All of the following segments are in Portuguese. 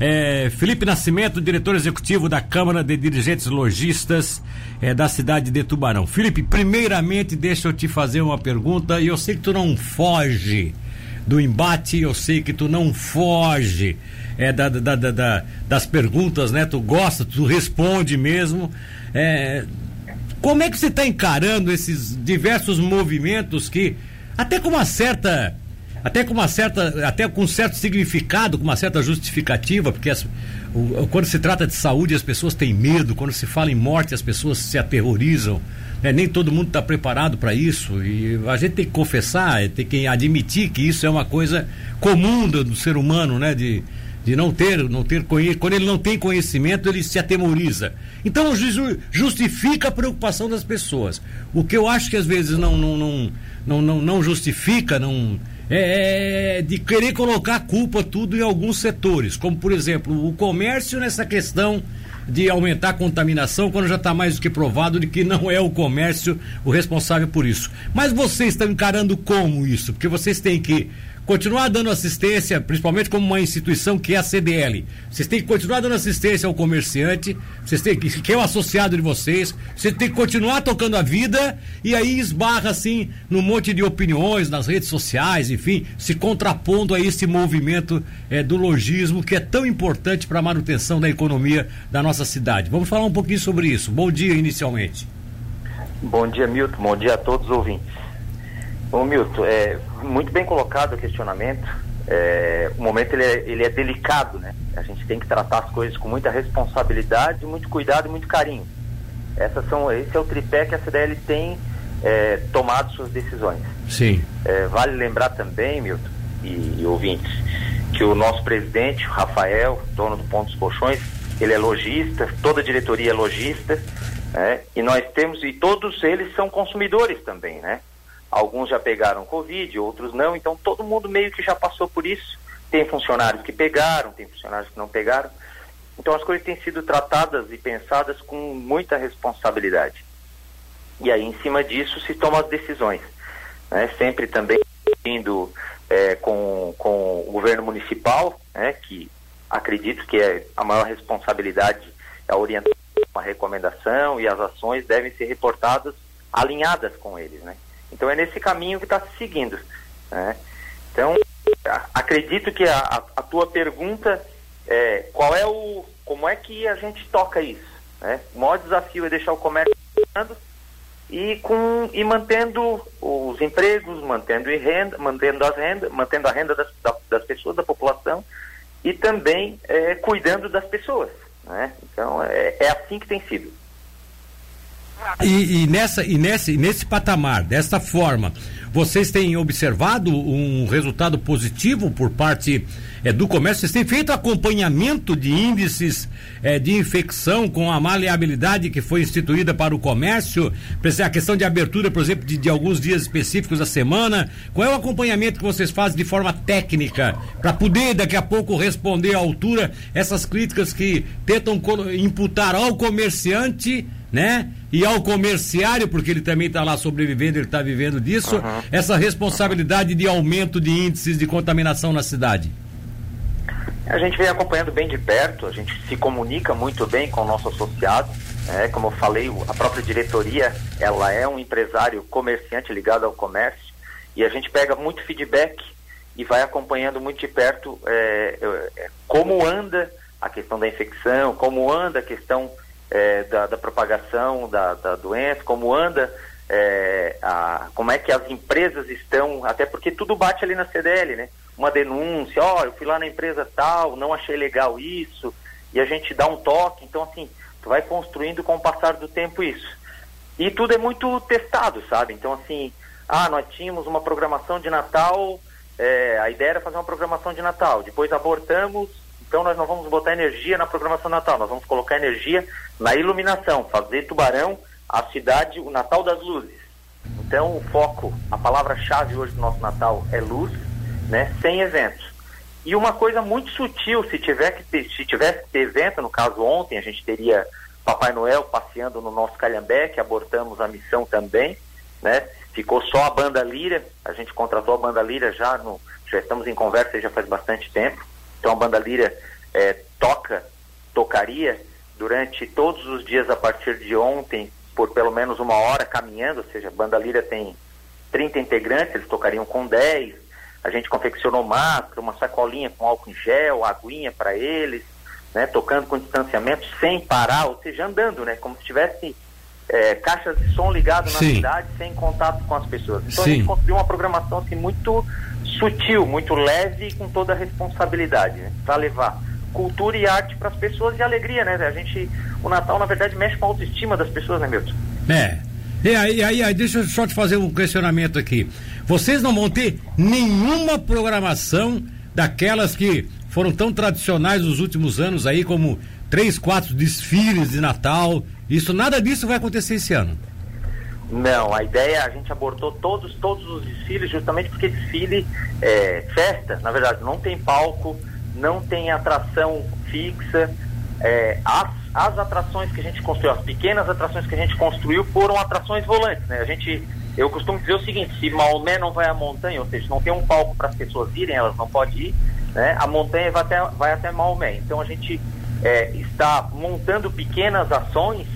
É, Felipe Nascimento, diretor executivo da Câmara de Dirigentes Logistas é, da cidade de Tubarão. Felipe, primeiramente deixa eu te fazer uma pergunta e eu sei que tu não foge do embate, eu sei que tu não foge é, da, da, da, da das perguntas, né? Tu gosta, tu responde mesmo. É, como é que você está encarando esses diversos movimentos que, até com uma certa até com uma certa, até com certo significado, com uma certa justificativa, porque as, o, quando se trata de saúde as pessoas têm medo, quando se fala em morte as pessoas se aterrorizam, né? nem todo mundo está preparado para isso e a gente tem que confessar, tem que admitir que isso é uma coisa comum do, do ser humano, né? De, de não ter, não ter quando ele não tem conhecimento, ele se atemoriza. Então justifica a preocupação das pessoas. O que eu acho que às vezes não não, não, não, não, não justifica, não é, de querer colocar a culpa tudo em alguns setores, como por exemplo o comércio nessa questão de aumentar a contaminação quando já está mais do que provado de que não é o comércio o responsável por isso. Mas vocês estão encarando como isso? Porque vocês têm que continuar dando assistência, principalmente como uma instituição que é a CDL. Vocês têm que continuar dando assistência ao comerciante, vocês têm que, que é o associado de vocês, vocês têm que continuar tocando a vida e aí esbarra assim num monte de opiniões nas redes sociais, enfim, se contrapondo a esse movimento é, do logismo que é tão importante para a manutenção da economia da nossa cidade. Vamos falar um pouquinho sobre isso. Bom dia inicialmente. Bom dia, Milton. Bom dia a todos os ouvintes. Bom, Milton, é, muito bem colocado o questionamento. É, o momento ele é, ele é delicado, né? A gente tem que tratar as coisas com muita responsabilidade, muito cuidado e muito carinho. Essas são, esse é o tripé que a CDL tem é, tomado suas decisões. Sim. É, vale lembrar também, Milton e, e, ouvintes, que o nosso presidente, o Rafael, dono do Ponto dos Colchões, ele é lojista, toda a diretoria é lojista, né? e nós temos, e todos eles são consumidores também, né? Alguns já pegaram Covid, outros não, então todo mundo meio que já passou por isso. Tem funcionários que pegaram, tem funcionários que não pegaram. Então as coisas têm sido tratadas e pensadas com muita responsabilidade. E aí, em cima disso, se tomam as decisões. Né? Sempre também indo é, com, com o governo municipal, né? que acredito que é a maior responsabilidade é a orientação, a recomendação e as ações devem ser reportadas alinhadas com eles, né? Então é nesse caminho que está se seguindo. Né? Então, acredito que a, a, tua pergunta é qual é o. como é que a gente toca isso? Né? O maior desafio é deixar o comércio e, com, e mantendo os empregos, mantendo, renda, mantendo, as renda, mantendo a renda das, das pessoas, da população, e também é, cuidando das pessoas. Né? Então é, é assim que tem sido. E, e, nessa, e nesse, nesse patamar, dessa forma, vocês têm observado um resultado positivo por parte é, do comércio? Vocês têm feito acompanhamento de índices é, de infecção com a maleabilidade que foi instituída para o comércio? A questão de abertura, por exemplo, de, de alguns dias específicos da semana. Qual é o acompanhamento que vocês fazem de forma técnica para poder daqui a pouco responder à altura essas críticas que tentam imputar ao comerciante? né? E ao comerciário, porque ele também está lá sobrevivendo, ele está vivendo disso, uhum. essa responsabilidade de aumento de índices de contaminação na cidade? A gente vem acompanhando bem de perto, a gente se comunica muito bem com o nosso associado. É, como eu falei, a própria diretoria ela é um empresário comerciante ligado ao comércio e a gente pega muito feedback e vai acompanhando muito de perto é, é, como anda a questão da infecção, como anda a questão é, da, da, propagação da, da, doença, como anda, é, a, como é que as empresas estão, até porque tudo bate ali na CDL, né? Uma denúncia, ó, oh, eu fui lá na empresa tal, não achei legal isso, e a gente dá um toque, então assim, tu vai construindo com o passar do tempo isso. E tudo é muito testado, sabe? Então assim, ah, nós tínhamos uma programação de Natal, é, a ideia era fazer uma programação de Natal, depois abortamos, então nós não vamos botar energia na programação Natal, nós vamos colocar energia na iluminação, fazer Tubarão a cidade, o Natal das luzes. Então o foco, a palavra-chave hoje do nosso Natal é luz, né, sem eventos. E uma coisa muito sutil, se tiver que ter, se tivesse que ter evento, no caso ontem a gente teria Papai Noel passeando no nosso Calhambeque, abortamos a missão também, né? Ficou só a banda Lira, a gente contratou a banda Lira já no, já estamos em conversa já faz bastante tempo. Então a banda Lira é, toca, tocaria durante todos os dias a partir de ontem, por pelo menos uma hora caminhando, ou seja, a Banda Lira tem 30 integrantes, eles tocariam com 10. A gente confeccionou máscara, uma sacolinha com álcool em gel, aguinha para eles, né, tocando com distanciamento sem parar, ou seja, andando, né, como se tivesse é, caixas de som ligado na Sim. cidade sem contato com as pessoas. Então Sim. a gente construiu uma programação assim muito sutil, muito leve e com toda a responsabilidade, né, para levar cultura e arte para as pessoas e alegria, né? A gente, o Natal na verdade mexe com a autoestima das pessoas, né, Milton? É. E aí, aí, aí, deixa eu só te fazer um questionamento aqui. Vocês não vão ter nenhuma programação daquelas que foram tão tradicionais nos últimos anos aí, como três, quatro desfiles de Natal. Isso, nada disso vai acontecer esse ano. Não, a ideia, a gente abortou todos, todos os desfiles, justamente porque desfile é festa, na verdade, não tem palco, não tem atração fixa. É, as, as atrações que a gente construiu, as pequenas atrações que a gente construiu foram atrações volantes, né? A gente, eu costumo dizer o seguinte, se Maomé não vai à montanha, ou seja, não tem um palco para as pessoas irem, elas não podem ir, né? A montanha vai até, vai até Maomé. Então a gente é, está montando pequenas ações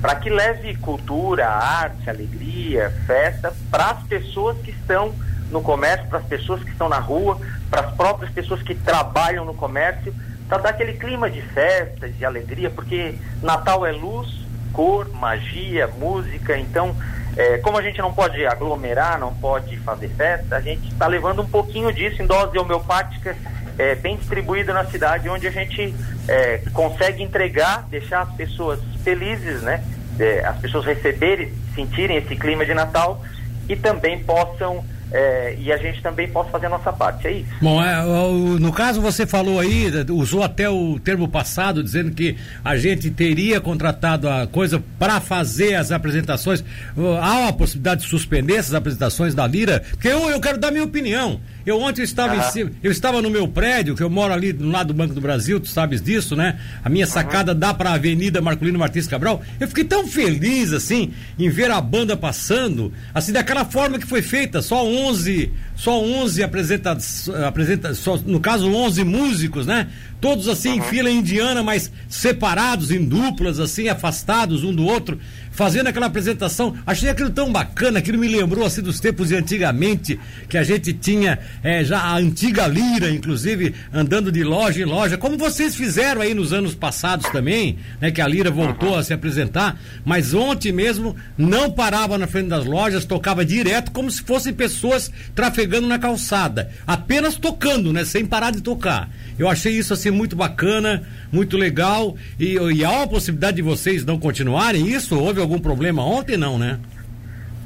para que leve cultura, arte, alegria, festa para as pessoas que estão no comércio, para as pessoas que estão na rua, para as próprias pessoas que trabalham no comércio, para dar aquele clima de festa, de alegria, porque Natal é luz, cor, magia, música, então é, como a gente não pode aglomerar, não pode fazer festa, a gente está levando um pouquinho disso em dose homeopática é, bem distribuído na cidade, onde a gente é, consegue entregar, deixar as pessoas felizes, né? É, as pessoas receberem, sentirem esse clima de Natal e também possam é, e a gente também possa fazer a nossa parte, é isso. Bom, é, no caso você falou aí, usou até o termo passado, dizendo que a gente teria contratado a coisa para fazer as apresentações. Há uma possibilidade de suspender essas apresentações da Lira? Porque eu, eu quero dar minha opinião. Eu ontem estava uhum. em cima, eu estava no meu prédio, que eu moro ali do lado do Banco do Brasil, tu sabes disso, né? A minha sacada uhum. dá para a Avenida Marcolino Martins Cabral. Eu fiquei tão feliz assim em ver a banda passando, assim daquela forma que foi feita, só 11, só 11 apresentados, apresenta, só, no caso 11 músicos, né? Todos assim uhum. em fila indiana, mas separados em duplas assim, afastados um do outro fazendo aquela apresentação. Achei aquilo tão bacana, aquilo me lembrou assim dos tempos de antigamente, que a gente tinha é, já a antiga lira, inclusive, andando de loja em loja, como vocês fizeram aí nos anos passados também, né? Que a lira voltou uhum. a se apresentar, mas ontem mesmo não parava na frente das lojas, tocava direto como se fossem pessoas trafegando na calçada, apenas tocando, né? Sem parar de tocar. Eu achei isso assim muito bacana, muito legal e, e há uma possibilidade de vocês não continuarem isso? Houve problema ontem, não, né?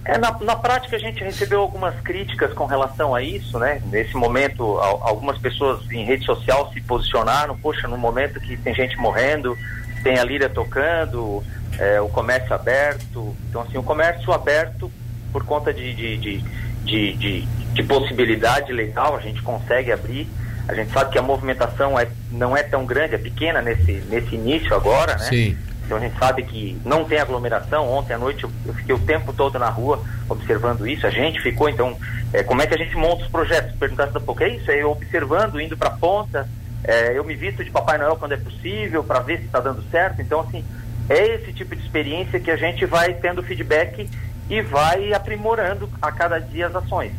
É, na, na prática a gente recebeu algumas críticas com relação a isso, né? Nesse momento, algumas pessoas em rede social se posicionaram, poxa, no momento que tem gente morrendo, tem a lira tocando, é, o comércio aberto. Então, assim, o comércio aberto, por conta de, de, de, de, de, de possibilidade legal, a gente consegue abrir. A gente sabe que a movimentação é, não é tão grande, é pequena nesse, nesse início agora, né? Sim. Então a gente sabe que não tem aglomeração. Ontem à noite eu, fiquei o tempo todo na rua observando isso. A gente ficou, então, é, como é que a gente monta os projetos? Perguntasse da pouco, é isso? É eu observando, indo para a ponta. É, eu me visto de Papai Noel quando é possível para ver se está dando certo. Então, assim, é esse tipo de experiência que a gente vai tendo feedback e vai aprimorando a cada dia as ações.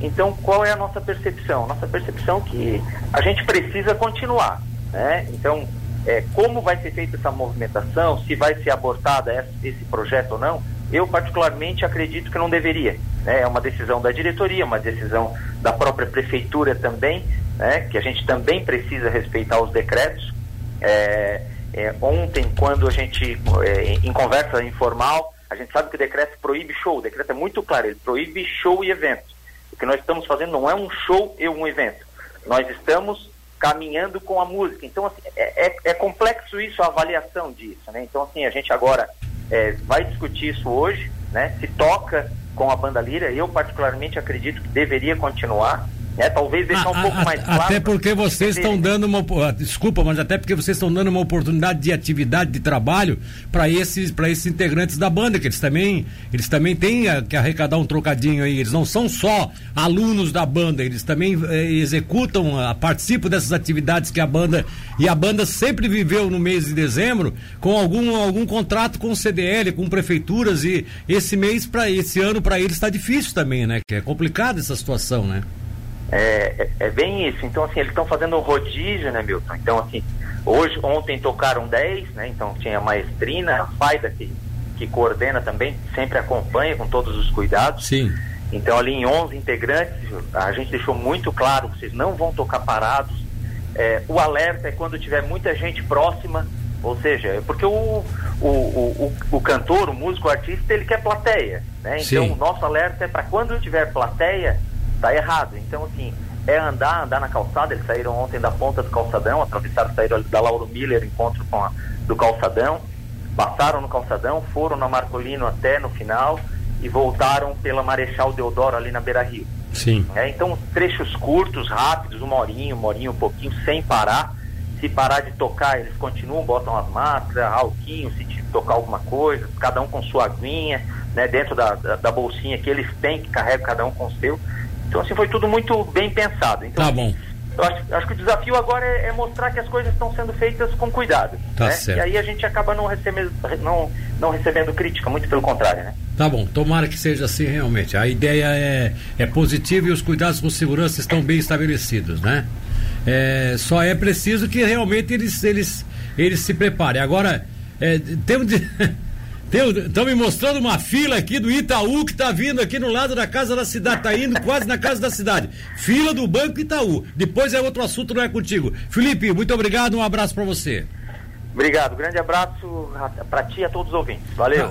Então, qual é a nossa percepção? Nossa percepção que a gente precisa continuar. Né? Então, é, como vai ser feita essa movimentação, se vai ser abortada esse projeto ou não, eu particularmente acredito que não deveria. Né? É uma decisão da diretoria, uma decisão da própria prefeitura também, né? que a gente também precisa respeitar os decretos. É, é, ontem, quando a gente, é, em conversa informal, a gente sabe que o decreto proíbe show, o decreto é muito claro, ele proíbe show e evento que nós estamos fazendo não é um show e um evento. Nós estamos caminhando com a música. Então, assim, é, é, é complexo isso, a avaliação disso, né? Então, assim, a gente agora é, vai discutir isso hoje, né? Se toca com a banda Lira, eu particularmente acredito que deveria continuar, É, talvez deixar um pouco mais claro. Até porque vocês estão dando uma. Desculpa, mas até porque vocês estão dando uma oportunidade de atividade, de trabalho para esses, esses integrantes da banda, que eles também, eles também têm que arrecadar um trocadinho aí. Eles não são só alunos da banda, eles também eh, executam, participam dessas atividades que a banda. E a banda sempre viveu no mês de dezembro com algum, algum contrato com o CDL, com prefeituras, e esse mês, para esse ano, para eles está difícil também, né? Que é complicado essa situação, né? É, é, é, bem isso. Então, assim, eles estão fazendo um rodízio, né, Milton? Então, assim, hoje, ontem tocaram 10, né? Então tinha a maestrina, a Faida que, que coordena também, sempre acompanha com todos os cuidados. Sim. Então, ali em 11 integrantes, a gente deixou muito claro, vocês não vão tocar parados. É, o alerta é quando tiver muita gente próxima, ou seja, é porque o, o, o, o, o cantor, o músico, o artista, ele quer plateia, né? Então, Sim. o nosso alerta é para quando tiver plateia, tá errado. Então, assim, é andar, andar na calçada. Eles saíram ontem da ponta do calçadão, atravessaram, saíram da Lauro Miller, encontro com a, do calçadão, passaram no calçadão, foram na Marcolino até no final e voltaram pela Marechal Deodoro ali na Beira Rio. Sim. É, então, trechos curtos, rápidos, uma horinha, uma horinha, um pouquinho, sem parar. Se parar de tocar, eles continuam, botam as máscaras, alquinho, se tocar alguma coisa, cada um com sua aguinha, né, dentro da, da, da bolsinha que eles têm, que carregam cada um com o seu. Então, assim, foi tudo muito bem pensado. Então, tá bom. Eu acho, acho que o desafio agora é, é, mostrar que as coisas estão sendo feitas com cuidado. Tá né? certo. E aí a gente acaba não recebendo, não, não recebendo crítica, muito pelo contrário, né? Tá bom, tomara que seja assim realmente. A ideia é, é positiva e os cuidados com segurança estão bem estabelecidos, né? É, só é preciso que realmente eles, eles, eles se preparem. Agora, é, temos de. Estão me mostrando uma fila aqui do Itaú que está vindo aqui no lado da casa da cidade, está indo quase na casa da cidade. Fila do Banco Itaú. Depois é outro assunto, não é contigo. Felipe, muito obrigado, um abraço para você. Obrigado, grande abraço para ti e a todos os ouvintes. Valeu.